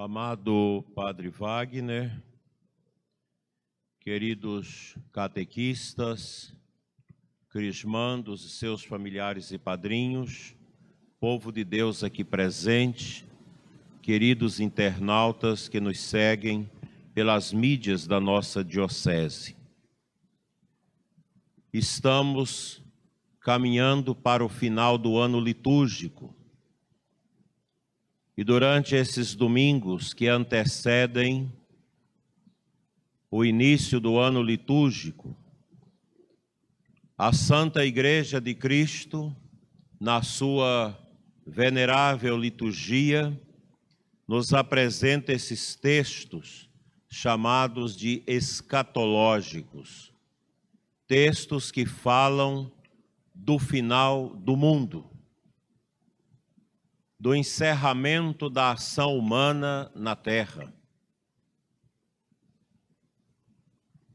Amado Padre Wagner, queridos catequistas, crismandos e seus familiares e padrinhos, povo de Deus aqui presente, queridos internautas que nos seguem pelas mídias da nossa diocese. Estamos caminhando para o final do ano litúrgico. E durante esses domingos que antecedem o início do ano litúrgico, a Santa Igreja de Cristo, na sua venerável liturgia, nos apresenta esses textos chamados de escatológicos, textos que falam do final do mundo, do encerramento da ação humana na terra.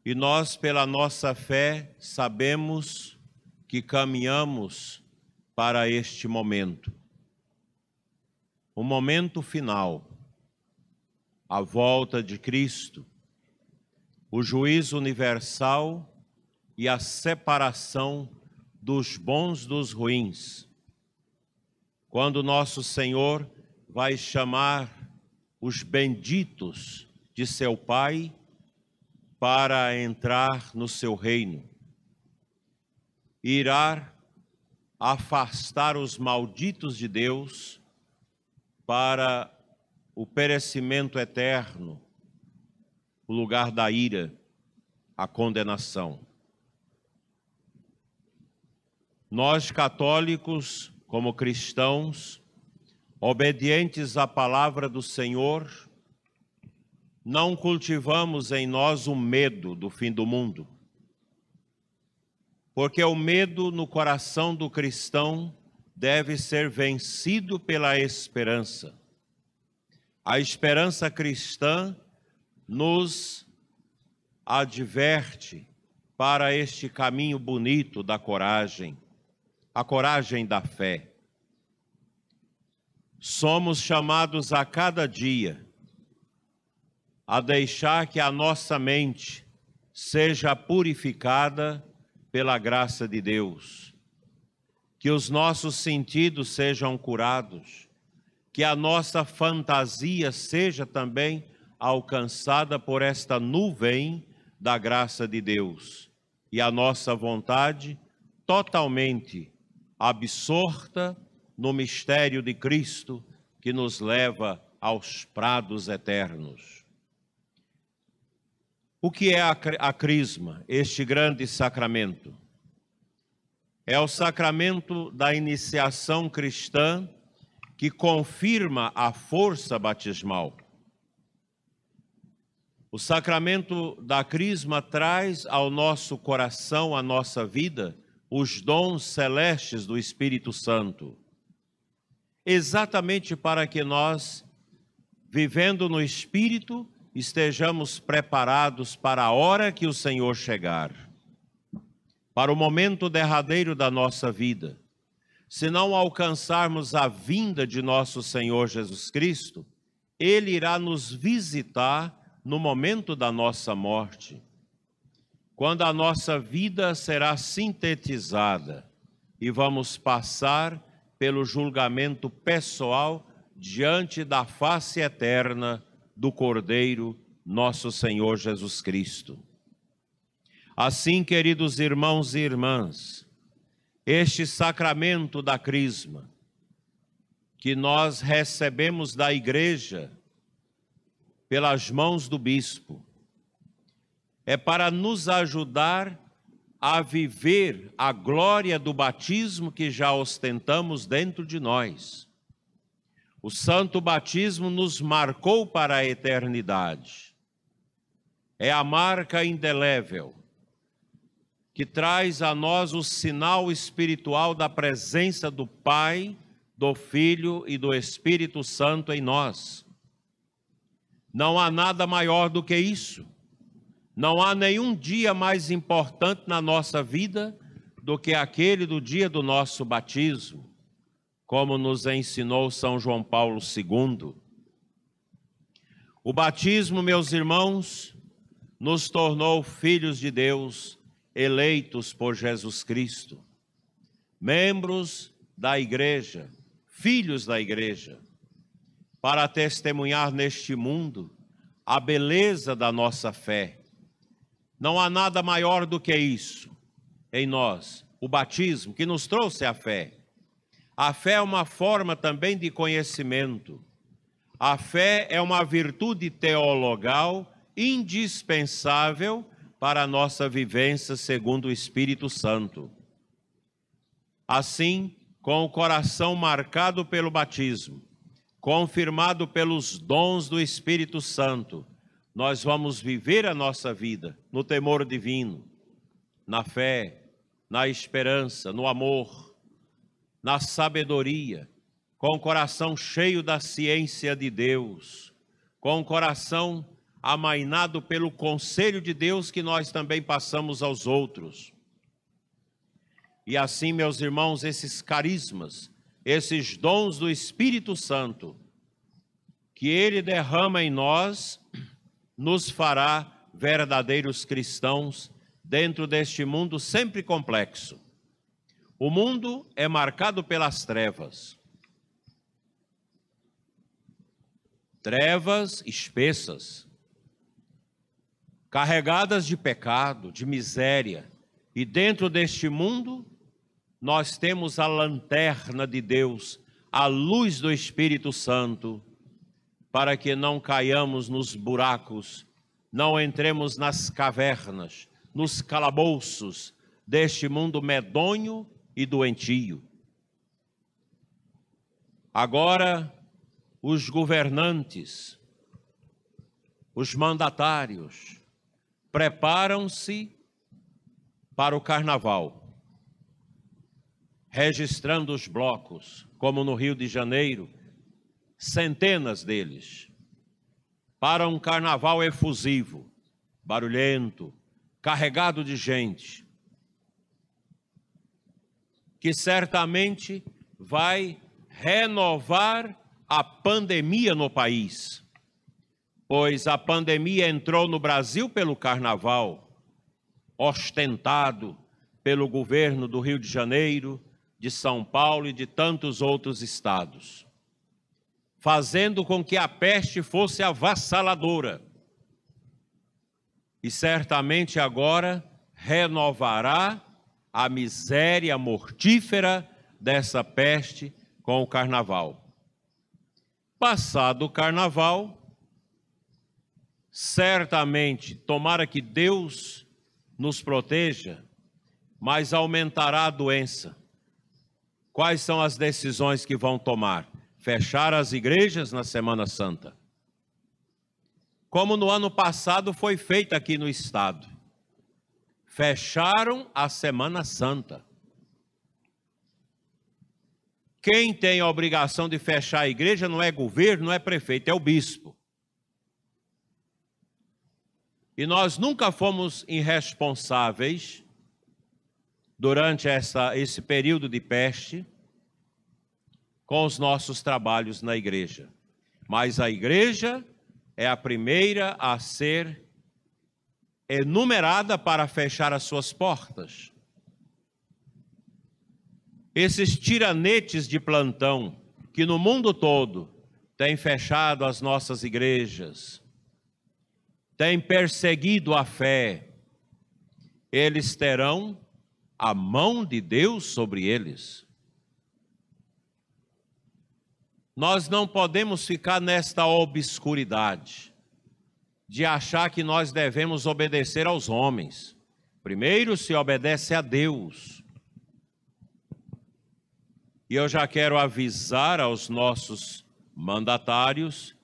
E nós, pela nossa fé, sabemos que caminhamos para este momento. O momento final, a volta de Cristo, o juízo universal e a separação dos bons dos ruins. Quando nosso Senhor vai chamar os benditos de seu Pai para entrar no seu reino. Irá afastar os malditos de Deus para o perecimento eterno, o lugar da ira, a condenação. Nós católicos, como cristãos, obedientes à palavra do Senhor, não cultivamos em nós o medo do fim do mundo. Porque o medo no coração do cristão deve ser vencido pela esperança. A esperança cristã nos adverte para este caminho bonito da coragem, a coragem da fé. Somos chamados a cada dia a deixar que a nossa mente seja purificada pela graça de Deus, que os nossos sentidos sejam curados, que a nossa fantasia seja também alcançada por esta nuvem da graça de Deus. E a nossa vontade totalmente absorta no mistério de Cristo que nos leva aos prados eternos. O que é a, crisma, este grande sacramento? É o sacramento da iniciação cristã que confirma a força batismal. O sacramento da crisma traz ao nosso coração, à nossa vida, os dons celestes do Espírito Santo. Exatamente para que nós, vivendo no Espírito, estejamos preparados para a hora que o Senhor chegar, para o momento derradeiro da nossa vida. Se não alcançarmos a vinda de nosso Senhor Jesus Cristo, Ele irá nos visitar no momento da nossa morte, quando a nossa vida será sintetizada e vamos passar pelo julgamento pessoal diante da face eterna do Cordeiro, nosso Senhor Jesus Cristo. Assim, queridos irmãos e irmãs, este sacramento da Crisma, que nós recebemos da Igreja pelas mãos do Bispo, é para nos ajudar a viver a glória do batismo que já ostentamos dentro de nós o santo batismo nos marcou para a eternidade. É a marca indelével que traz a nós o sinal espiritual da presença do Pai, do Filho e do Espírito Santo em nós. Não há nada maior do que isso. Não há nenhum dia mais importante na nossa vida do que aquele do dia do nosso batismo como nos ensinou São João Paulo II. O batismo, meus irmãos, nos tornou filhos de Deus, eleitos por Jesus Cristo, membros da igreja, filhos da igreja, para testemunhar neste mundo a beleza da nossa fé. Não há nada maior do que isso em nós, o batismo, que nos trouxe a fé. A fé é uma forma também de conhecimento. A fé é uma virtude teologal indispensável para a nossa vivência segundo o Espírito Santo. Assim, com o coração marcado pelo batismo, confirmado pelos dons do Espírito Santo, nós vamos viver a nossa vida no temor divino, na fé, na esperança, no amor, na sabedoria, com o coração cheio da ciência de Deus, com o coração amainado pelo conselho de Deus que nós também passamos aos outros. E assim, meus irmãos, esses carismas, esses dons do Espírito Santo, que ele derrama em nós, nos fará verdadeiros cristãos dentro deste mundo sempre complexo. O mundo é marcado pelas trevas. Trevas espessas, carregadas de pecado, de miséria. E dentro deste mundo, nós temos a lanterna de Deus, a luz do Espírito Santo, para que não caiamos nos buracos, não entremos nas cavernas, nos calabouços deste mundo medonho e doentio. Agora, os governantes, os mandatários, preparam-se para o carnaval registrando os blocos, como no Rio de Janeiro, centenas deles, para um carnaval efusivo, barulhento, carregado de gente, que certamente vai renovar a pandemia no país, pois a pandemia entrou no Brasil pelo carnaval, ostentado pelo governo do Rio de Janeiro, de São Paulo e de tantos outros estados, fazendo com que a peste fosse avassaladora. E certamente agora renovará a miséria mortífera dessa peste com o carnaval. Passado o carnaval, certamente, tomara que Deus nos proteja, mas aumentará a doença Quais são as decisões que vão tomar? Fechar as igrejas na Semana Santa. Como no ano passado foi feito aqui no estado. Fecharam a Semana Santa. Quem tem a obrigação de fechar a igreja não é governo, não é prefeito, é o bispo. E nós nunca fomos irresponsáveis durante essa, esse período de peste com os nossos trabalhos na igreja. Mas a igreja é a primeira a ser enumerada para fechar as suas portas. Esses tiranetes de plantão que no mundo todo têm fechado as nossas igrejas, têm perseguido a fé, eles terão a mão de Deus sobre eles. Nós não podemos ficar nesta obscuridade de achar que nós devemos obedecer aos homens. Primeiro se obedece a Deus. E eu já quero avisar aos nossos mandatários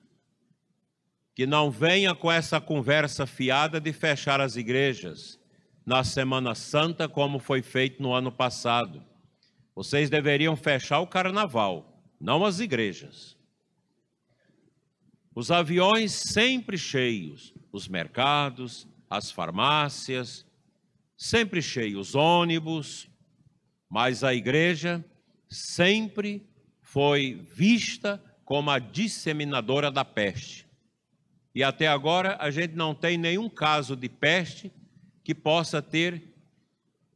que não venha com essa conversa fiada de fechar as igrejas na Semana Santa, como foi feito no ano passado. Vocês deveriam fechar o carnaval, não as igrejas. Os aviões sempre cheios, os mercados, as farmácias, sempre cheios, os ônibus, mas a igreja sempre foi vista como a disseminadora da peste. E até agora a gente não tem nenhum caso de peste que possa ter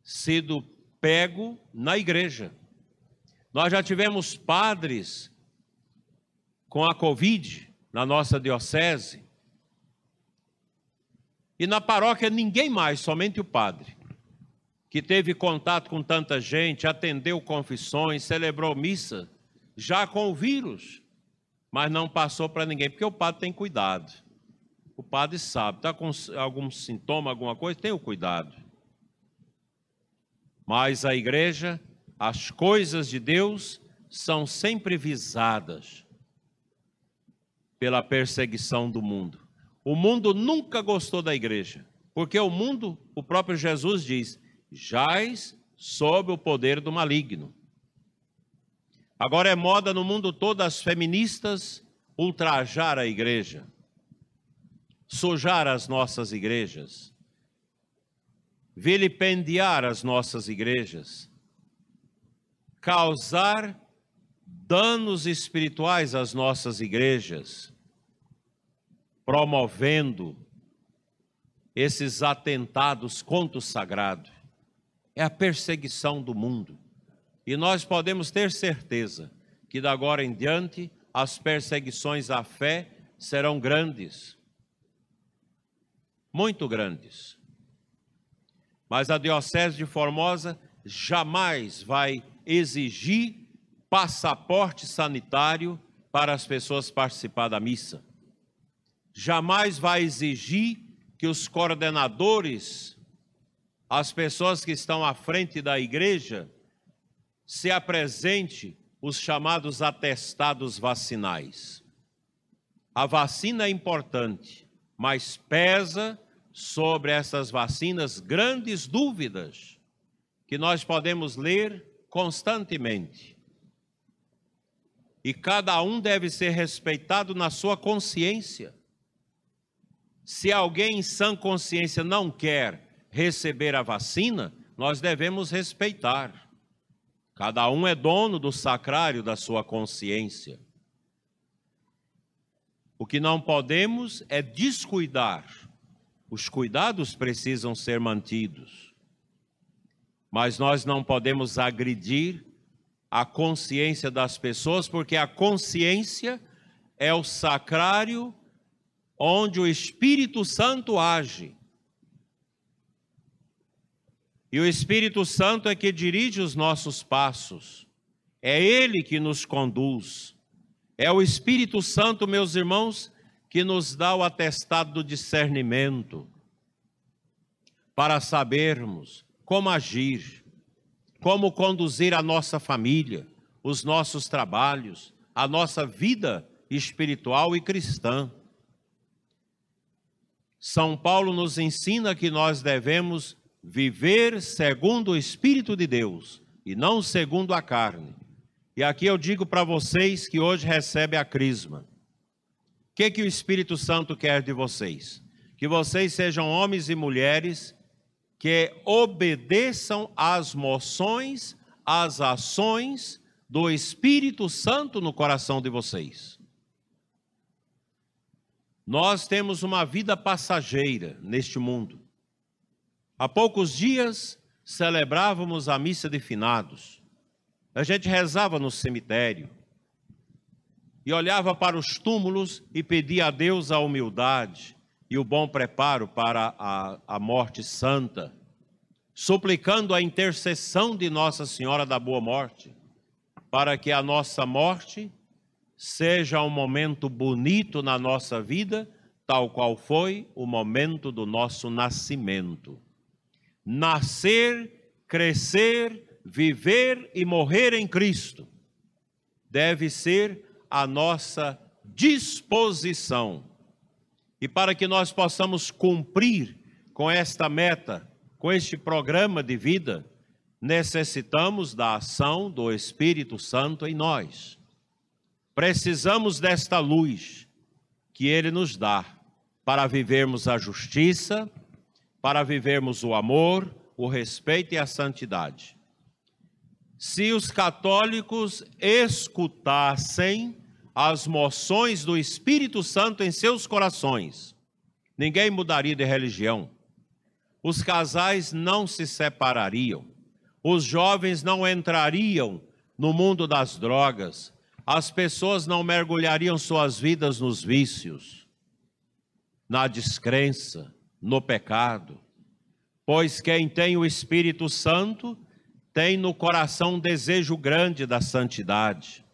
sido pego na igreja. Nós já tivemos padres com a Covid na nossa diocese. E na paróquia ninguém mais, somente o padre, que teve contato com tanta gente, atendeu confissões, celebrou missa, já com o vírus, mas não passou para ninguém, porque o padre tem cuidado. O padre sabe, está com algum sintoma, alguma coisa, tem o cuidado. Mas a igreja, as coisas de Deus são sempre visadas pela perseguição do mundo. O mundo nunca gostou da igreja, porque o mundo, o próprio Jesus diz, jaz sob o poder do maligno. Agora é moda no mundo todo as feministas ultrajar a igreja, sujar as nossas igrejas, vilipendiar as nossas igrejas, causar danos espirituais às nossas igrejas, promovendo esses atentados contra o sagrado. É a perseguição do mundo. E nós podemos ter certeza que, da agora em diante, as perseguições à fé serão grandes. Muito grandes. Mas a Diocese de Formosa jamais vai exigir passaporte sanitário para as pessoas participar da missa. Jamais vai exigir que os coordenadores, as pessoas que estão à frente da igreja, se apresente os chamados atestados vacinais. A vacina é importante, mas pesa sobre essas vacinas grandes dúvidas que nós podemos ler constantemente. E cada um deve ser respeitado na sua consciência. Se alguém em sã consciência não quer receber a vacina, nós devemos respeitar. Cada um é dono do sacrário da sua consciência. O que não podemos é descuidar os cuidados precisam ser mantidos. Mas nós não podemos agredir a consciência das pessoas, porque a consciência é o sacrário onde o Espírito Santo age. E o Espírito Santo é que dirige os nossos passos. É ele que nos conduz. É o Espírito Santo, meus irmãos, que nos dá o atestado do discernimento para sabermos como agir, como conduzir a nossa família, os nossos trabalhos, a nossa vida espiritual e cristã. São Paulo nos ensina que nós devemos viver segundo o Espírito de Deus e não segundo a carne. E aqui eu digo para vocês que hoje recebe a crisma. O que, que o Espírito Santo quer de vocês? Que vocês sejam homens e mulheres que obedeçam às moções, às ações do Espírito Santo no coração de vocês. Nós temos uma vida passageira neste mundo. Há poucos dias celebrávamos a missa de finados. A gente rezava no cemitério e olhava para os túmulos e pedia a Deus a humildade e o bom preparo para a, a morte santa, suplicando a intercessão de Nossa Senhora da Boa Morte, para que a nossa morte seja um momento bonito na nossa vida, tal qual foi o momento do nosso nascimento. Nascer, crescer, viver e morrer em Cristo deve ser a nossa disposição. E para que nós possamos cumprir com esta meta, com este programa de vida, necessitamos da ação do Espírito Santo em nós. Precisamos desta luz que ele nos dá para vivermos a justiça, para vivermos o amor, o respeito e a santidade. Se os católicos escutassem as moções do Espírito Santo em seus corações, ninguém mudaria de religião. Os casais não se separariam. Os jovens não entrariam no mundo das drogas. As pessoas não mergulhariam suas vidas nos vícios, na descrença, no pecado. Pois quem tem o Espírito Santo tem no coração um desejo grande da santidade.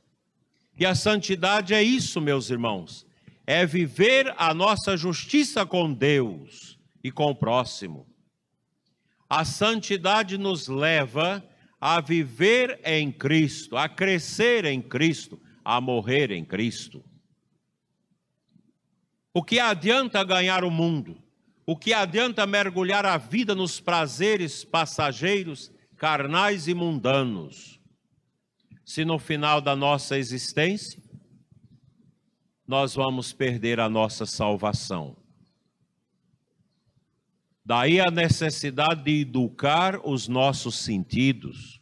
E a santidade é isso, meus irmãos, é viver a nossa justiça com Deus e com o próximo. A santidade nos leva a viver em Cristo, a crescer em Cristo, a morrer em Cristo. O que adianta ganhar o mundo? O que adianta mergulhar a vida nos prazeres passageiros carnais e mundanos, se no final da nossa existência nós vamos perder a nossa salvação. Daí a necessidade de educar os nossos sentidos,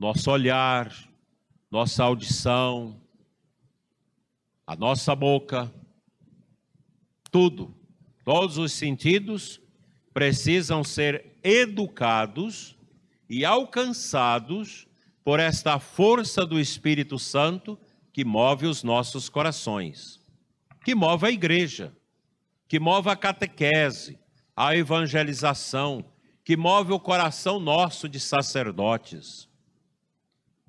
nosso olhar, nossa audição, a nossa boca, tudo, todos os sentidos precisam ser educados e alcançados por esta força do Espírito Santo que move os nossos corações, que move a igreja, que move a catequese, a evangelização, que move o coração nosso de sacerdotes.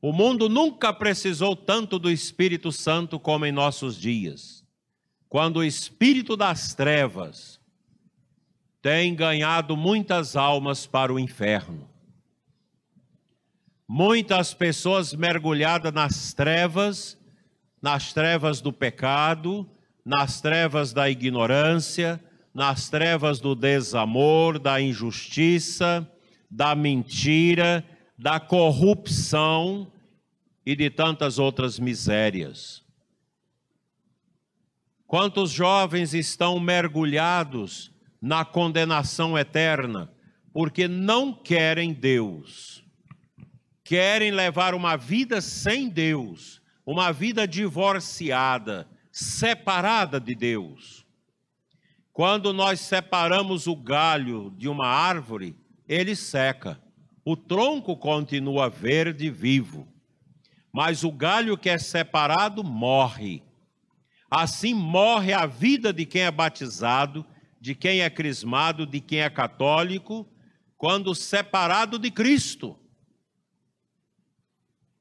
O mundo nunca precisou tanto do Espírito Santo como em nossos dias, quando o espírito das trevas tem ganhado muitas almas para o inferno. Muitas pessoas mergulhadas nas trevas, nas trevas do pecado, nas trevas da ignorância, nas trevas do desamor, da injustiça, da mentira, da corrupção e de tantas outras misérias. Quantos jovens estão mergulhados na condenação eterna porque não querem Deus? Querem levar uma vida sem Deus, uma vida divorciada, separada de Deus. Quando nós separamos o galho de uma árvore, ele seca. O tronco continua verde vivo, mas o galho que é separado morre. Assim morre a vida de quem é batizado, de quem é crismado, de quem é católico, quando separado de Cristo.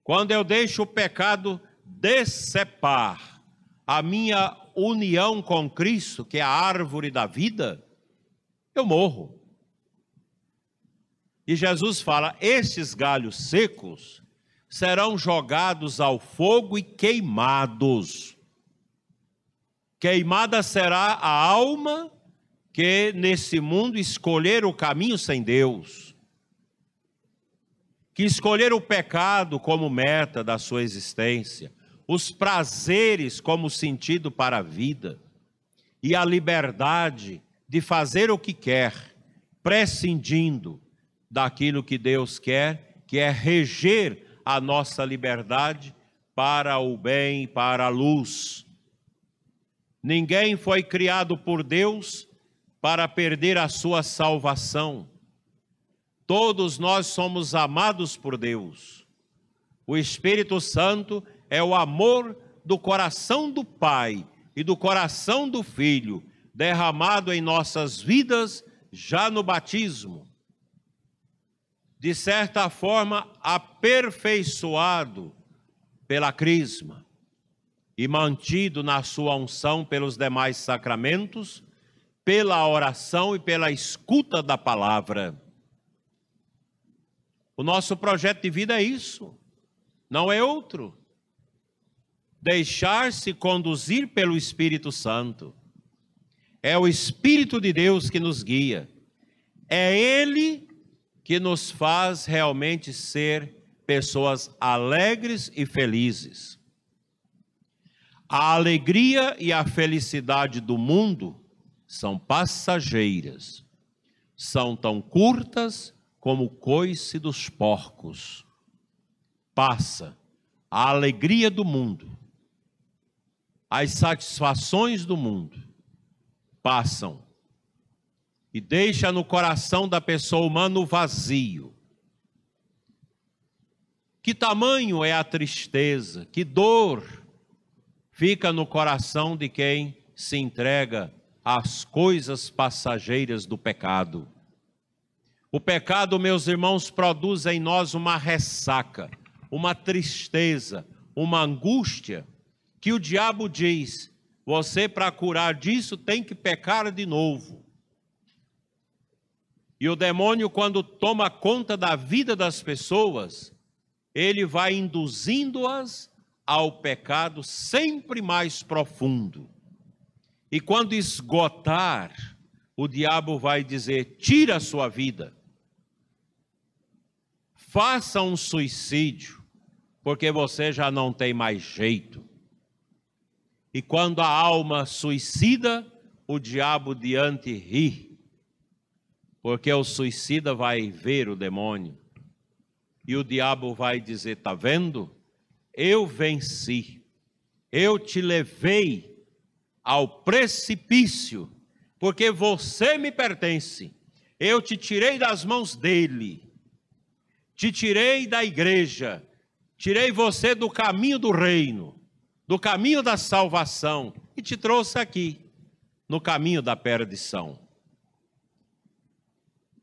Quando eu deixo o pecado decepar a minha união com Cristo, que é a árvore da vida, eu morro. E Jesus fala: estes galhos secos serão jogados ao fogo e queimados. Queimada será a alma que nesse mundo escolher o caminho sem Deus que escolher o pecado como meta da sua existência, os prazeres como sentido para a vida e a liberdade de fazer o que quer, prescindindo daquilo que Deus quer, que é reger a nossa liberdade para o bem, para a luz. Ninguém foi criado por Deus para perder a sua salvação. Todos nós somos amados por Deus. O Espírito Santo é o amor do coração do Pai e do coração do Filho, derramado em nossas vidas já no batismo. De certa forma, aperfeiçoado pela crisma e mantido na sua unção pelos demais sacramentos, pela oração e pela escuta da palavra. O nosso projeto de vida é isso, não é outro. Deixar-se conduzir pelo Espírito Santo. É o Espírito de Deus que nos guia. É Ele que nos faz realmente ser pessoas alegres e felizes. A alegria e a felicidade do mundo são passageiras, são tão curtas como o coice dos porcos. Passa a alegria do mundo, as satisfações do mundo passam e deixa no coração da pessoa humana o vazio. Que tamanho é a tristeza, que dor fica no coração de quem se entrega às coisas passageiras do pecado. O pecado, meus irmãos, produz em nós uma ressaca, uma tristeza, uma angústia, que o diabo diz: você, para curar disso, tem que pecar de novo. E o demônio, quando toma conta da vida das pessoas, ele vai induzindo-as ao pecado sempre mais profundo. E quando esgotar, o diabo vai dizer: tira a sua vida, faça um suicídio, porque você já não tem mais jeito. E quando a alma suicida, o diabo diante ri, porque o suicida vai ver o demônio, e o diabo vai dizer: Está vendo? Eu venci, eu te levei ao precipício, porque você me pertence, eu te tirei das mãos dele, te tirei da igreja, tirei você do caminho do reino do caminho da salvação e te trouxe aqui, no caminho da perdição.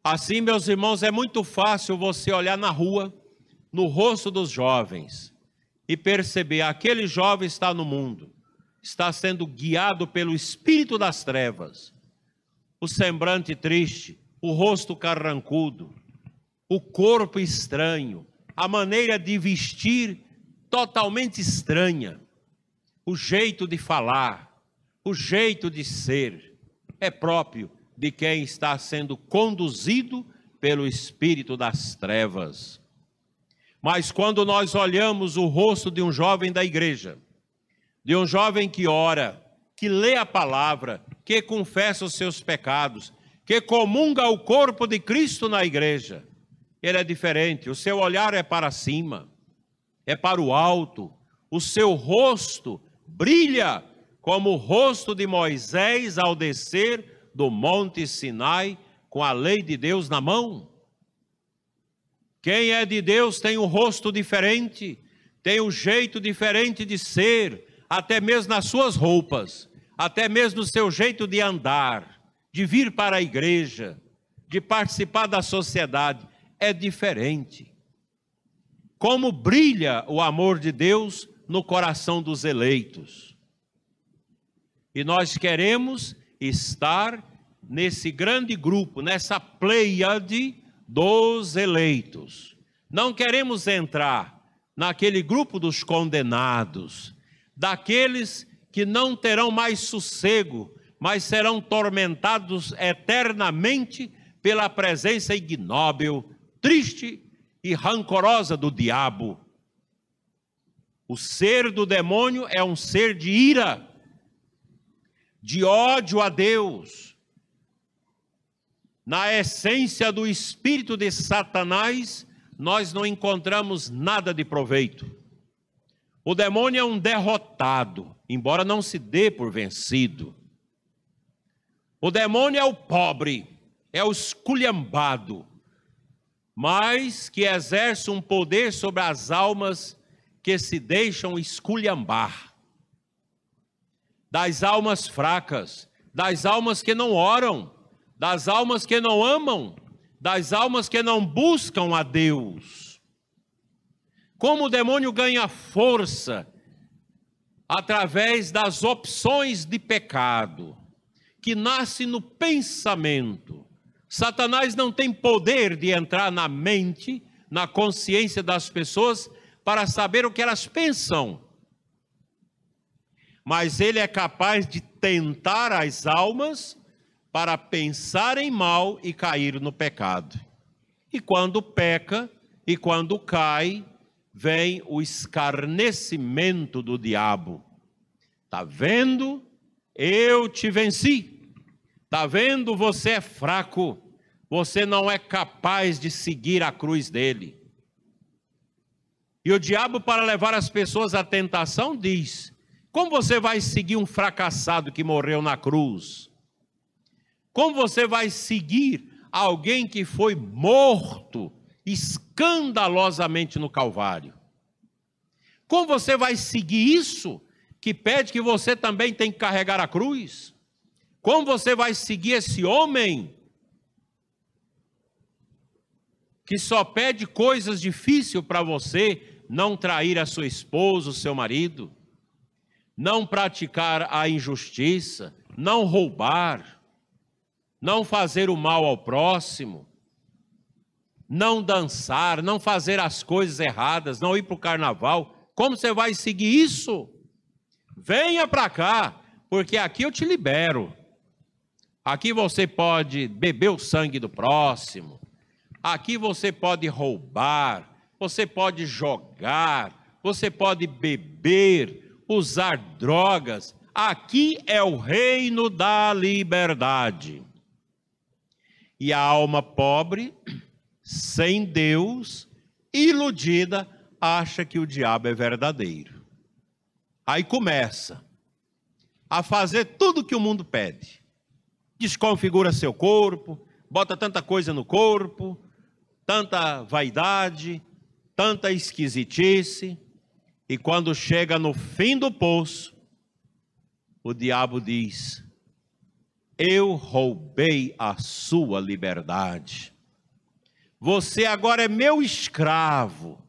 Assim, meus irmãos, é muito fácil você olhar na rua, no rosto dos jovens, e perceber: aquele jovem está no mundo, está sendo guiado pelo espírito das trevas, o semblante triste, o rosto carrancudo, o corpo estranho, a maneira de vestir totalmente estranha o jeito de falar, o jeito de ser, é próprio de quem está sendo conduzido pelo espírito das trevas. Mas quando nós olhamos o rosto de um jovem da igreja, de um jovem que ora, que lê a palavra, que confessa os seus pecados, que comunga o corpo de Cristo na igreja, ele é diferente, o seu olhar é para cima, é para o alto, o seu rosto brilha como o rosto de Moisés ao descer do monte Sinai com a lei de Deus na mão. Quem é de Deus tem um rosto diferente, tem um jeito diferente de ser, até mesmo nas suas roupas, até mesmo no seu jeito de andar, de vir para a igreja, de participar da sociedade, é diferente. Como brilha o amor de Deus no coração dos eleitos. E nós queremos estar nesse grande grupo, nessa pleiade dos eleitos. Não queremos entrar naquele grupo dos condenados, daqueles que não terão mais sossego, mas serão tormentados eternamente pela presença ignóbil, triste e rancorosa do diabo. O ser do demônio é um ser de ira, de ódio a Deus. Na essência do espírito de Satanás, nós não encontramos nada de proveito. O demônio é um derrotado, embora não se dê por vencido. O demônio é o pobre, é o esculhambado, mas que exerce um poder sobre as almas que se deixam esculhambar, das almas fracas, das almas que não oram, das almas que não amam, das almas que não buscam a Deus. Como o demônio ganha força através das opções de pecado, que nasce no pensamento. Satanás não tem poder de entrar na mente, na consciência das pessoas para saber o que elas pensam. Mas ele é capaz de tentar as almas para pensarem mal e cair no pecado. E quando peca e quando cai, vem o escarnecimento do diabo. Tá vendo? Eu te venci. Tá vendo? Você é fraco. Você não é capaz de seguir a cruz dele. E o diabo, para levar as pessoas à tentação, diz: Como você vai seguir um fracassado que morreu na cruz? Como você vai seguir alguém que foi morto escandalosamente no Calvário? Como você vai seguir isso que pede que você também tem que carregar a cruz? Como você vai seguir esse homem que só pede coisas difíceis para você, não trair a sua esposa, o seu marido, não praticar a injustiça, não roubar, não fazer o mal ao próximo, não dançar, não fazer as coisas erradas, não ir para o carnaval. Como você vai seguir isso? Venha para cá, porque aqui eu te libero. Aqui você pode beber o sangue do próximo. Aqui você pode roubar, você pode jogar, você pode beber, usar drogas. Aqui é o reino da liberdade. E a alma pobre, sem Deus, iludida, acha que o diabo é verdadeiro. Aí começa a fazer tudo que o mundo pede. Desconfigura seu corpo, bota tanta coisa no corpo, tanta vaidade, tanta esquisitice, e quando chega no fim do poço, o diabo diz: Eu roubei a sua liberdade. Você agora é meu escravo,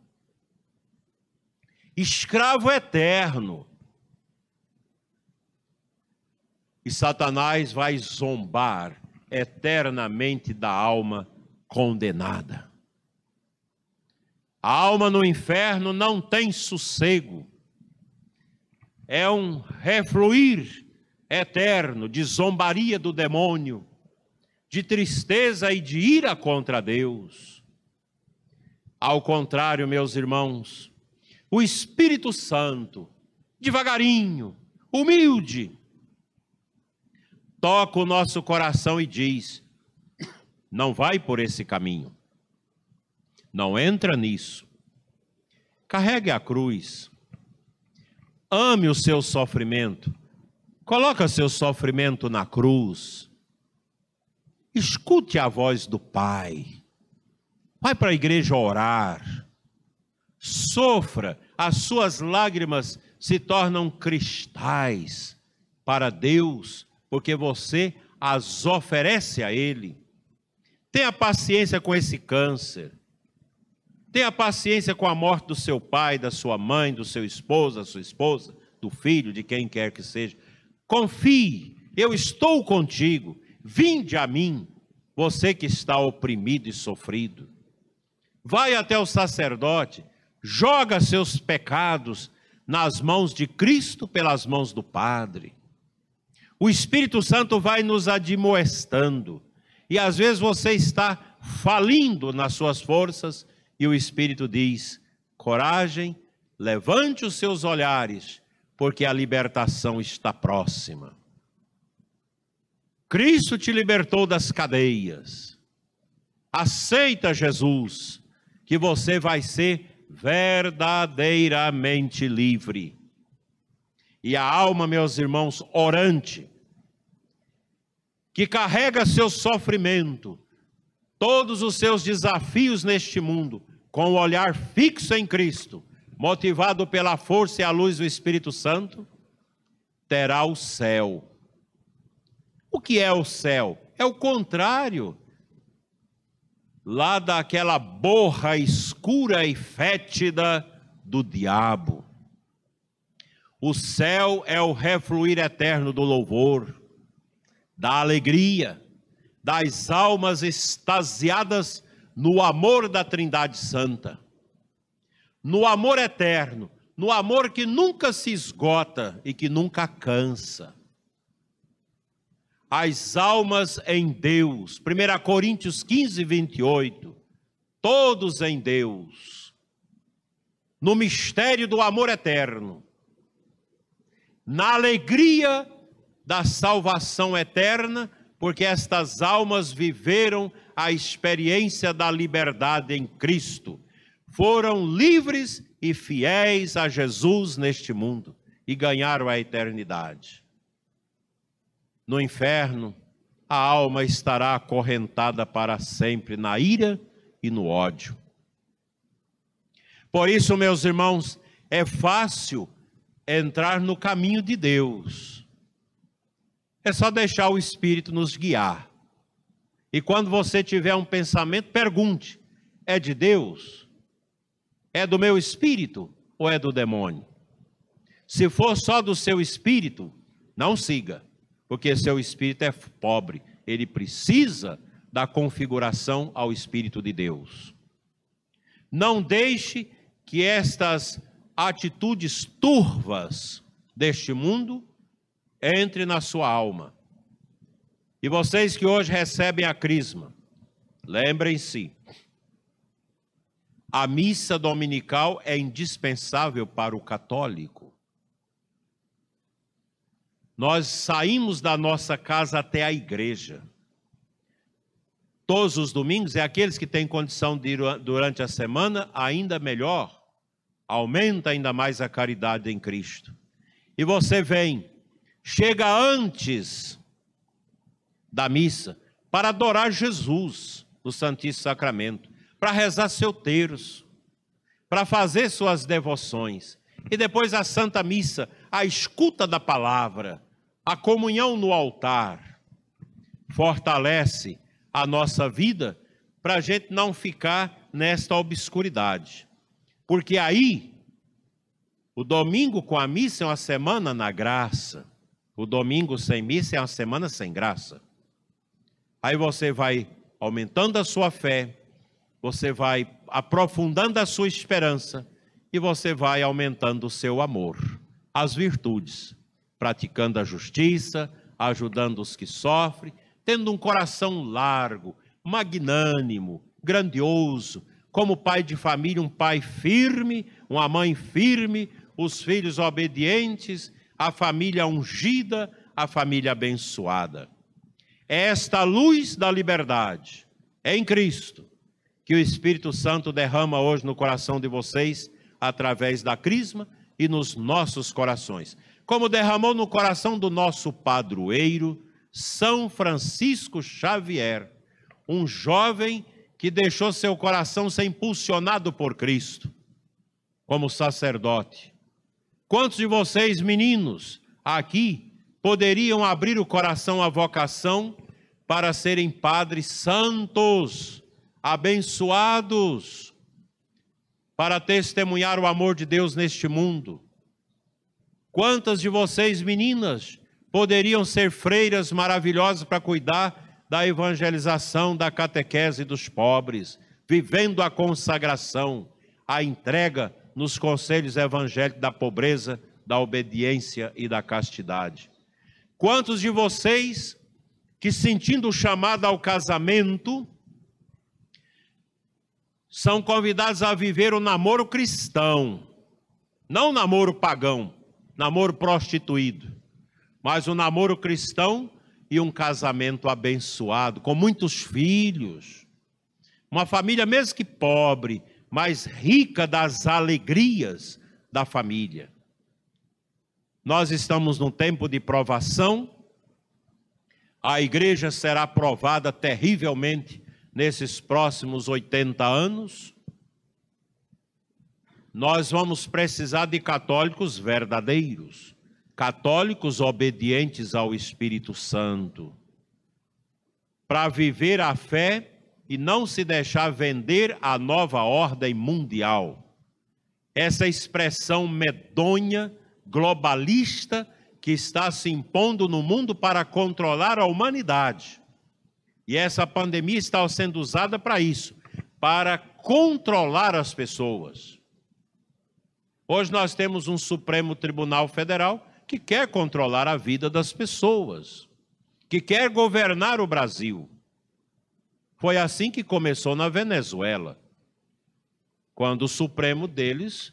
escravo eterno. E Satanás vai zombar eternamente da alma condenada. A alma no inferno não tem sossego. É um refluir eterno de zombaria do demônio, de tristeza e de ira contra Deus. Ao contrário, meus irmãos, o Espírito Santo, devagarinho, humilde, toca o nosso coração e diz: não vai por esse caminho. Não entra nisso. Carregue a cruz. Ame o seu sofrimento. Coloca seu sofrimento na cruz. Escute a voz do Pai. Vai para a igreja orar. Sofra, as suas lágrimas se tornam cristais para Deus, porque você as oferece a Ele. Tenha paciência com esse câncer. Tenha paciência com a morte do seu pai, da sua mãe, do seu esposo, da sua esposa, do filho, de quem quer que seja. Confie, eu estou contigo. Vinde a mim, você que está oprimido e sofrido. Vai até o sacerdote, joga seus pecados nas mãos de Cristo pelas mãos do Padre. O Espírito Santo vai nos admoestando. E às vezes você está falindo nas suas forças e o Espírito diz: coragem, levante os seus olhares, porque a libertação está próxima. Cristo te libertou das cadeias. Aceita Jesus, que você vai ser verdadeiramente livre. E a alma, meus irmãos, orante, que carrega seu sofrimento, todos os seus desafios neste mundo, com o olhar fixo em Cristo, motivado pela força e a luz do Espírito Santo, terá o céu. O que é o céu? É o contrário. Lá daquela borra escura e fétida do diabo. O céu é o refluir eterno do louvor, da alegria, das almas extasiadas no amor da Trindade Santa, no amor eterno, no amor que nunca se esgota e que nunca cansa. As almas em Deus, 1 Coríntios 15, 28, todos em Deus, no mistério do amor eterno, na alegria da salvação eterna, porque estas almas viveram a experiência da liberdade em Cristo. Foram livres e fiéis a Jesus neste mundo e ganharam a eternidade. No inferno, a alma estará acorrentada para sempre na ira e no ódio. Por isso, meus irmãos, é fácil entrar no caminho de Deus. É só deixar o Espírito nos guiar. E quando você tiver um pensamento, pergunte: é de Deus? É do meu espírito ou é do demônio? Se for só do seu espírito, não siga, porque seu espírito é pobre, ele precisa da configuração ao espírito de Deus. Não deixe que estas atitudes turvas deste mundo entre na sua alma. E vocês que hoje recebem a crisma, lembrem-se, a missa dominical é indispensável para o católico. Nós saímos da nossa casa até a igreja. Todos os domingos, é aqueles que têm condição de ir durante a semana, ainda melhor aumenta ainda mais a caridade em Cristo. E você vem, chega antes da missa para adorar Jesus no Santíssimo Sacramento, para rezar seu terço, para fazer suas devoções. E depois a Santa Missa, a escuta da palavra, a comunhão no altar, fortalece a nossa vida para a gente não ficar nesta obscuridade. Porque aí, o domingo com a missa é uma semana na graça. O domingo sem missa é uma semana sem graça. Aí você vai aumentando a sua fé, você vai aprofundando a sua esperança e você vai aumentando o seu amor, as virtudes, praticando a justiça, ajudando os que sofrem, tendo um coração largo, magnânimo, grandioso, como pai de família, um pai firme, uma mãe firme, os filhos obedientes, a família ungida, a família abençoada. É esta luz da liberdade, é em Cristo, que o Espírito Santo derrama hoje no coração de vocês, através da crisma e nos nossos corações. Como derramou no coração do nosso padroeiro, São Francisco Xavier, um jovem que deixou seu coração ser impulsionado por Cristo, como sacerdote. Quantos de vocês, meninos, aqui, poderiam abrir o coração à vocação para serem padres santos, abençoados, para testemunhar o amor de Deus neste mundo? Quantas de vocês, meninas, poderiam ser freiras maravilhosas para cuidar da evangelização, da catequese dos pobres, vivendo a consagração, a entrega nos conselhos evangélicos da pobreza, da obediência e da castidade. Quantos de vocês que sentindo o chamado ao casamento são convidados a viver o namoro cristão, não o namoro pagão, namoro prostituído, mas o namoro cristão e um casamento abençoado, com muitos filhos. Uma família, mesmo que pobre, mas rica das alegrias da família. Nós estamos num tempo de provação, a igreja será provada terrivelmente nesses próximos 80 anos. Nós vamos precisar de católicos verdadeiros católicos obedientes ao Espírito Santo, para viver a fé e não se deixar vender a nova ordem mundial. Essa expressão medonha, globalista, que está se impondo no mundo para controlar a humanidade. E essa pandemia está sendo usada para isso, para controlar as pessoas. Hoje nós temos um Supremo Tribunal Federal que quer controlar a vida das pessoas, que quer governar o Brasil. Foi assim que começou na Venezuela, quando o Supremo deles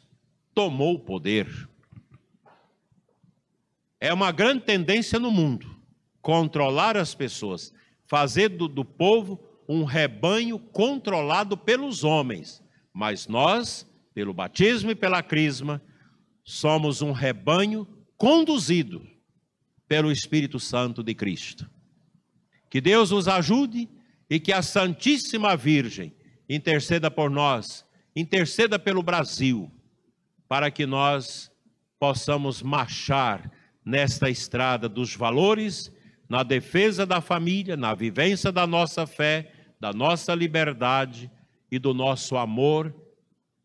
tomou o poder. É uma grande tendência no mundo controlar as pessoas, fazer do, do povo um rebanho controlado pelos homens. Mas nós, pelo batismo e pela crisma, somos um rebanho conduzido pelo Espírito Santo de Cristo. Que Deus nos ajude e que a Santíssima Virgem interceda por nós, interceda pelo Brasil, para que nós possamos marchar nesta estrada dos valores, na defesa da família, na vivência da nossa fé, da nossa liberdade e do nosso amor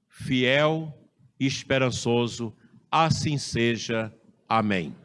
fiel e esperançoso. Assim seja. Amém.